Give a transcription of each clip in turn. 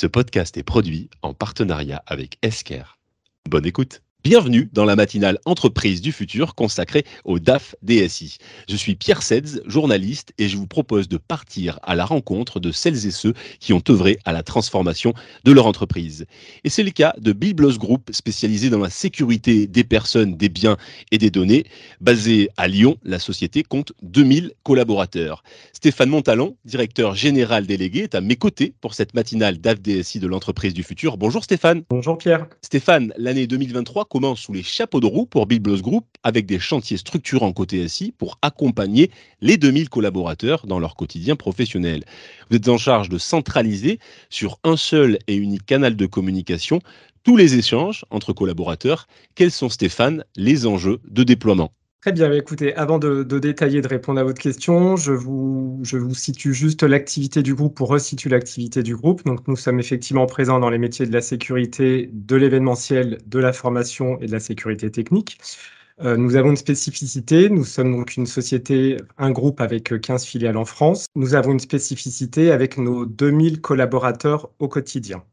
Ce podcast est produit en partenariat avec Esker. Bonne écoute. Bienvenue dans la matinale Entreprise du futur consacrée au DAF DSI. Je suis Pierre Sedz, journaliste, et je vous propose de partir à la rencontre de celles et ceux qui ont œuvré à la transformation de leur entreprise. Et c'est le cas de Biblos Group, spécialisé dans la sécurité des personnes, des biens et des données. Basé à Lyon, la société compte 2000 collaborateurs. Stéphane Montalon, directeur général délégué, est à mes côtés pour cette matinale DAF DSI de l'entreprise du futur. Bonjour Stéphane. Bonjour Pierre. Stéphane, l'année 2023 sous les chapeaux de roue pour Biblos Group avec des chantiers structurants côté SI pour accompagner les 2000 collaborateurs dans leur quotidien professionnel. Vous êtes en charge de centraliser sur un seul et unique canal de communication tous les échanges entre collaborateurs. Quels sont, Stéphane, les enjeux de déploiement? Très bien, écoutez, avant de, détailler, de répondre à votre question, je vous, situe juste l'activité du groupe pour resituer l'activité du groupe. Donc, nous sommes effectivement présents dans les métiers de la sécurité, de l'événementiel, de la formation et de la sécurité technique. Euh, nous avons une spécificité, nous sommes donc une société, un groupe avec 15 filiales en France. Nous avons une spécificité avec nos 2000 collaborateurs au quotidien.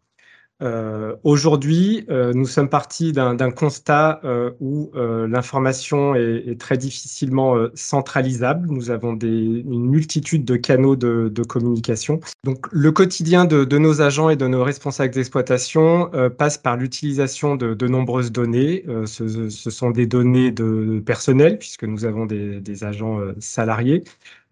Euh, aujourd'hui, euh, nous sommes partis d'un constat euh, où l'information est, très difficilement centralisable. Nous avons des, une multitude de canaux de, communication. Donc, le quotidien de, nos agents et de nos responsables d'exploitation passe par l'utilisation de, nombreuses données. Ce, sont des données de personnel, puisque nous avons des, des agents salariés.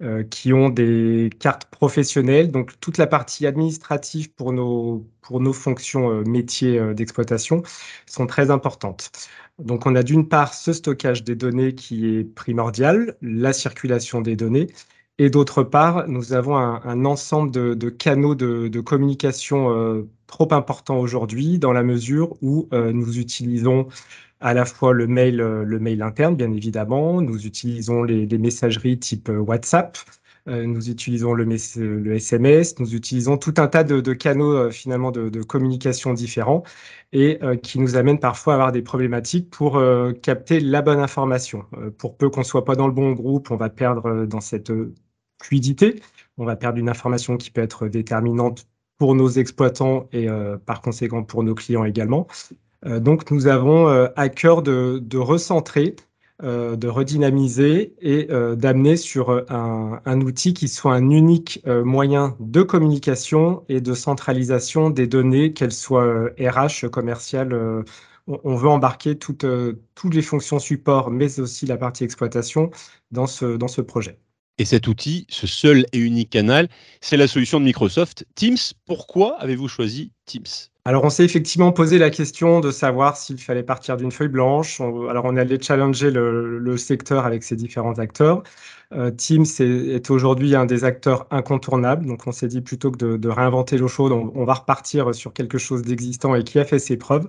Euh, qui ont des cartes professionnelles. Donc, toute la partie administrative pour nos, pour nos fonctions euh, métiers euh, d'exploitation sont très importantes. Donc, on a d'une part ce stockage des données qui est primordial, la circulation des données, et d'autre part, nous avons un, ensemble de, canaux de, communication trop importants aujourd'hui dans la mesure où nous utilisons à la fois le mail, euh, le mail interne, bien évidemment. Nous utilisons les, messageries type euh, WhatsApp. Euh, nous utilisons le, SMS, nous utilisons tout un tas de, canaux finalement de, communication différents et qui nous amènent parfois à avoir des problématiques pour capter la bonne information. pour peu qu'on soit pas dans le bon groupe, on va perdre dans cette on va perdre une information qui peut être déterminante pour nos exploitants et par conséquent pour nos clients également. Euh, donc, nous avons euh, à cœur de, recentrer, euh, de redynamiser et d'amener sur un, outil qui soit un unique moyen de communication et de centralisation des données, qu'elles soient RH, commerciales. on veut embarquer toutes, les fonctions support, mais aussi la partie exploitation dans ce projet. Et cet outil, ce seul et unique canal, c'est la solution de Microsoft Teams. Pourquoi avez-vous choisi Teams? Alors, on s'est effectivement posé la question de savoir s'il fallait partir d'une feuille blanche. alors, on allé challenger le, secteur avec ses différents acteurs. Euh, Teams est, aujourd'hui un des acteurs incontournables. Donc, on s'est dit plutôt que de, réinventer l'eau chaude, on, va repartir sur quelque chose d'existant et qui a fait ses preuves.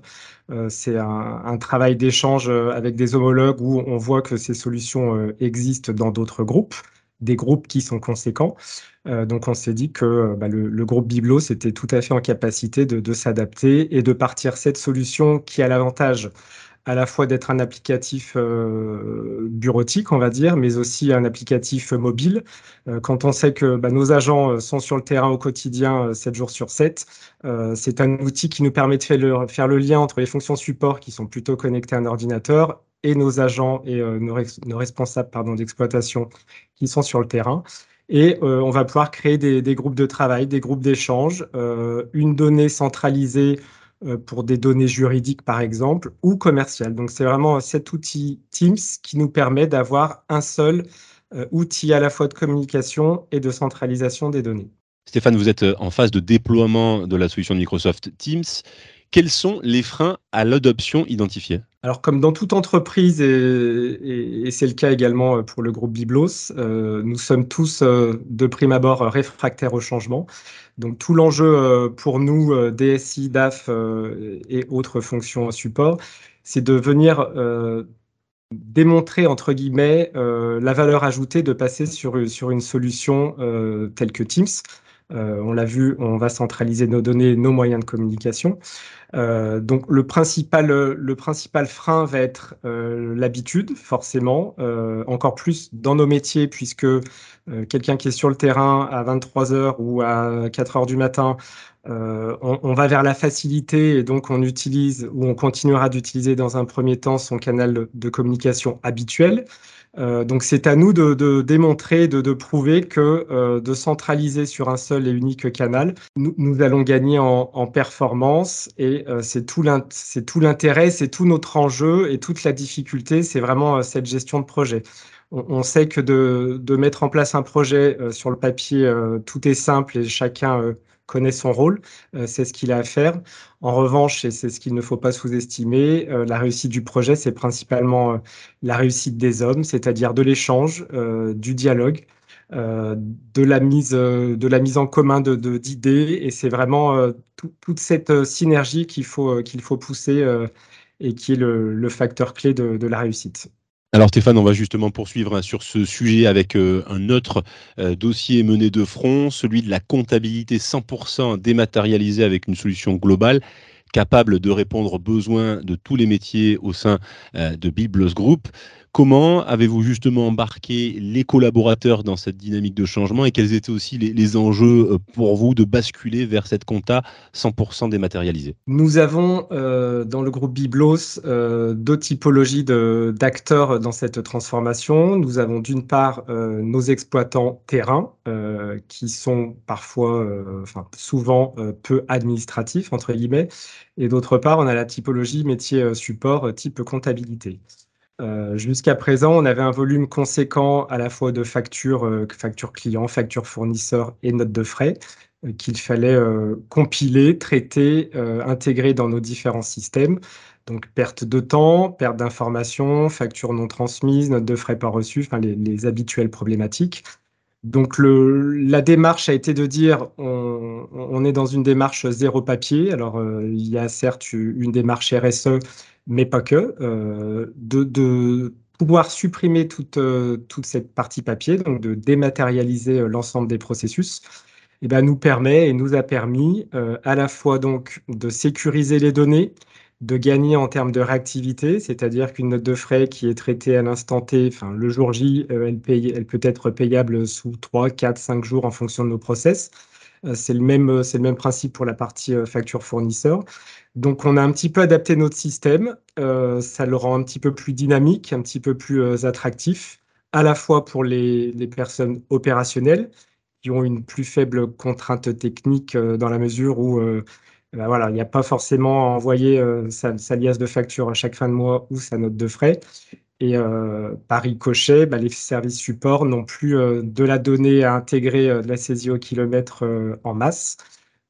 Euh, c'est un, travail d'échange avec des homologues où on voit que ces solutions euh, existent dans d'autres groupes des groupes qui sont conséquents. Euh, donc on s'est dit que euh, bah, le, groupe Biblos était tout à fait en capacité de, s'adapter et de partir cette solution qui a l'avantage à la fois d'être un applicatif euh, bureautique, on va dire, mais aussi un applicatif mobile. quand on sait que bah, nos agents sont sur le terrain au quotidien 7 jours sur 7, c'est un outil qui nous permet de faire le, faire le, lien entre les fonctions support qui sont plutôt connectées à un ordinateur et nos agents et nos, nos, responsables d'exploitation qui sont sur le terrain. Et euh, on va pouvoir créer des, groupes de travail, des groupes d'échange, euh, une donnée centralisée euh, pour des données juridiques, par exemple, ou commerciales. Donc, c'est vraiment cet outil Teams qui nous permet d'avoir un seul outil à la fois de communication et de centralisation des données. Stéphane, vous êtes en phase de déploiement de la solution de Microsoft Teams. Quels sont les freins à l'adoption identifiés alors, comme dans toute entreprise, et, c'est le cas également pour le groupe Biblos, euh, nous sommes tous euh, de prime abord réfractaires au changement. Donc, tout l'enjeu euh, pour nous, DSI, DAF et autres fonctions support, c'est de venir démontrer, entre guillemets, la valeur ajoutée de passer sur, sur une solution telle que Teams. On l'a vu, on va centraliser nos données, nos moyens de communication. Euh, donc le principal, frein va être euh, l'habitude, forcément, euh, encore plus dans nos métiers, puisque quelqu'un qui est sur le terrain à 23 heures ou à 4 heures du matin on, va vers la facilité et donc on utilise ou on continuera d'utiliser dans un premier temps son canal de communication habituel. Euh, donc c'est à nous de, démontrer, de, prouver que euh, de centraliser sur un seul et unique canal, nous, allons gagner en, performance et euh, c'est tout l'intérêt, c'est tout notre enjeu et toute la difficulté, c'est vraiment cette gestion de projet. On, sait que de, de, mettre en place un projet sur le papier, tout est simple et chacun connaît son rôle, euh, c'est ce qu'il a à faire. En revanche, et c'est ce qu'il ne faut pas sous-estimer, euh, la réussite du projet, c'est principalement euh, la réussite des hommes, c'est-à-dire de l'échange, du dialogue, de, la mise, de la mise en commun de, d'idées, et c'est vraiment toute cette synergie qu'il faut, qu'il faut pousser et qui est le, facteur clé de la réussite. Alors Stéphane, on va justement poursuivre hein, sur ce sujet avec euh, un autre euh, dossier mené de front, celui de la comptabilité 100% dématérialisée avec une solution globale capable de répondre aux besoins de tous les métiers au sein euh, de Biblos Group. Comment avez-vous justement embarqué les collaborateurs dans cette dynamique de changement et quels étaient aussi les, enjeux euh, pour vous de basculer vers cette compta 100% dématérialisée? Nous avons euh, dans le groupe Biblos deux typologies d'acteurs dans cette transformation. Nous avons d'une part nos exploitants terrain qui sont parfois, enfin souvent peu administratifs entre guillemets, et d'autre part on a la typologie métier support type comptabilité. Euh, jusqu'à présent, on avait un volume conséquent à la fois de factures, euh, factures clients, factures fournisseurs et notes de frais euh, qu'il fallait compiler, traiter, intégrer dans nos différents systèmes. Donc perte de temps, perte d'informations, factures non transmises, notes de frais pas reçues, enfin les, habituelles problématiques. Donc la démarche a été de dire on, est dans une démarche zéro papier. Alors il y a certes une démarche RSE mais pas que, euh, de, pouvoir supprimer toute, euh, toute cette partie papier, donc de dématérialiser euh, l'ensemble des processus, eh ben, nous permet et nous a permis à la fois donc de sécuriser les données, de gagner en termes de réactivité, c'est-à-dire qu'une note de frais qui est traitée à l'instant T, enfin le jour J, elle, paye, elle peut être payable sous 3, 4, 5 jours en fonction de nos process. C'est le, même, le même principe pour la partie facture fournisseur. Donc, on a un petit peu adapté notre système. Euh, ça le rend un petit peu plus dynamique, un petit peu plus euh, attractif, à la fois pour les, personnes opérationnelles qui ont une plus faible contrainte technique euh, dans la mesure où bah voilà, il n'y a pas forcément à envoyer sa, sa, liasse de facture à chaque fin de mois ou sa note de frais. Et par ricochet, bah, les services support n'ont plus de la donnée à intégrer de la saisie au kilomètre en masse.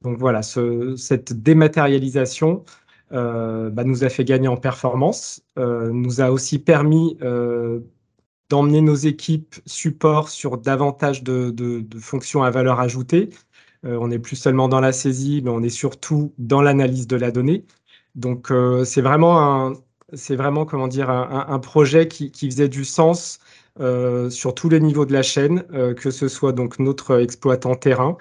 Donc voilà, cette dématérialisation euh, bah, nous a fait gagner en performance, euh, nous a aussi permis euh, d'emmener nos équipes support sur davantage de, fonctions à valeur ajoutée. On n'est plus seulement dans la saisie, mais on est surtout dans l'analyse de la donnée. Donc c'est vraiment un, c'est vraiment comment dire un, projet qui, qui, faisait du sens sur tous les niveaux de la chaîne, que ce soit donc notre exploitant terrain,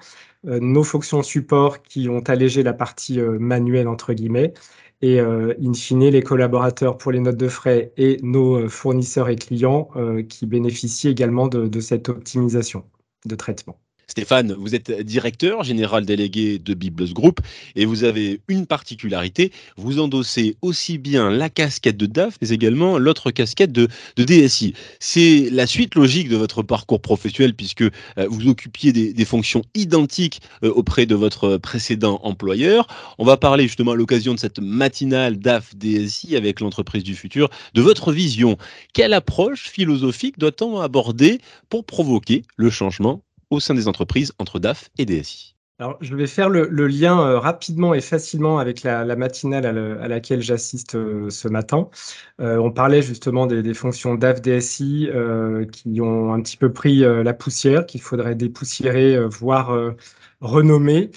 euh, nos fonctions support qui ont allégé la partie euh, manuelle, entre guillemets, et euh, in fine, les collaborateurs pour les notes de frais et nos fournisseurs et clients qui bénéficient également de cette optimisation de traitement. Stéphane, vous êtes directeur général délégué de Biblos Group et vous avez une particularité, vous endossez aussi bien la casquette de DAF mais également l'autre casquette de, DSI. C'est la suite logique de votre parcours professionnel puisque euh, vous occupiez des, fonctions identiques euh, auprès de votre précédent employeur. On va parler justement à l'occasion de cette matinale DAF DSI avec l'entreprise du futur de votre vision. Quelle approche philosophique doit-on aborder pour provoquer le changement au sein des entreprises entre DAF et DSI alors, je vais faire le, lien euh, rapidement et facilement avec la, matinale à, laquelle j'assiste euh, ce matin. Euh, on parlait justement des, fonctions DAF, DSI qui ont un petit peu pris la poussière, qu'il faudrait dépoussiérer, voire renommer.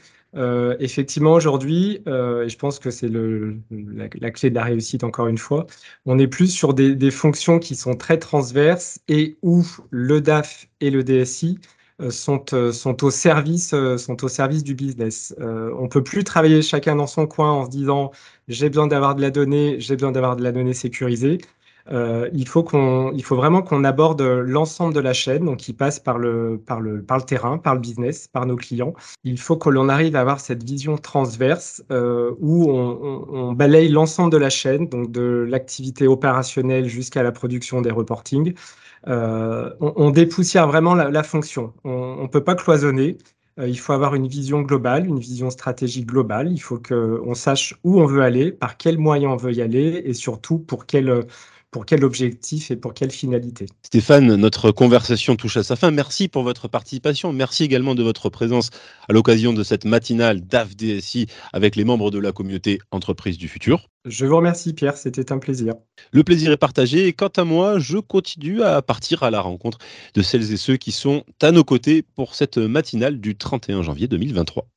effectivement, aujourd'hui, et je pense que c'est la, clé de la réussite encore une fois, on est plus sur des, fonctions qui sont très transverses et où le DAF et le DSI sont, euh, sont, au service, euh, sont au service du business. on peut plus travailler chacun dans son coin en se disant j'ai besoin d'avoir de la donnée, j'ai besoin d'avoir de la donnée sécurisée. Euh, il, faut qu'on, il faut vraiment qu'on aborde l'ensemble de la chaîne, donc qui passe par le, par, le, par le terrain, par le business, par nos clients. Il faut que l'on arrive à avoir cette vision transverse euh, où on, on, balaye l'ensemble de la chaîne, donc de l'activité opérationnelle jusqu'à la production des reportings. Euh, on, on, dépoussière vraiment la, la fonction. On ne peut pas cloisonner. Euh, il faut avoir une vision globale, une vision stratégique globale. Il faut qu'on sache où on veut aller, par quels moyens on veut y aller et surtout pour quel pour quel objectif et pour quelle finalité. Stéphane, notre conversation touche à sa fin. Merci pour votre participation. Merci également de votre présence à l'occasion de cette matinale DAF-DSI avec les membres de la communauté Entreprise du Futur. Je vous remercie Pierre, c'était un plaisir. Le plaisir est partagé et quant à moi, je continue à partir à la rencontre de celles et ceux qui sont à nos côtés pour cette matinale du 31 janvier 2023.